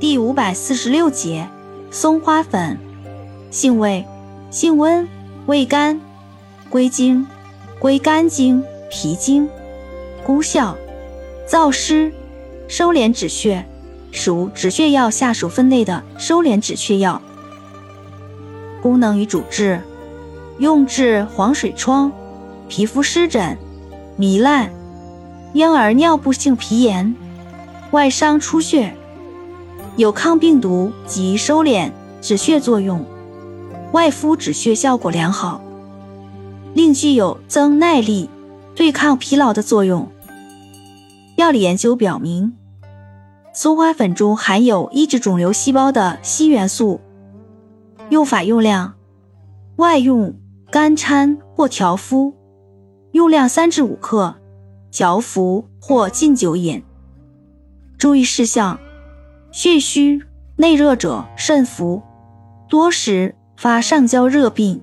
第五百四十六节，松花粉，性味，性温，味甘，归经，归肝经、脾经。功效，燥湿，收敛止血，属止血药下属分类的收敛止血药。功能与主治，用治黄水疮、皮肤湿疹、糜烂、婴儿尿布性皮炎、外伤出血。有抗病毒及收敛止血作用，外敷止血效果良好，另具有增耐力、对抗疲劳的作用。药理研究表明，松花粉中含有抑制肿瘤细胞的硒元素。用法用量：外用干掺或调敷，用量三至五克，嚼服或浸酒饮。注意事项。血虚内热者慎服，多食发上焦热病。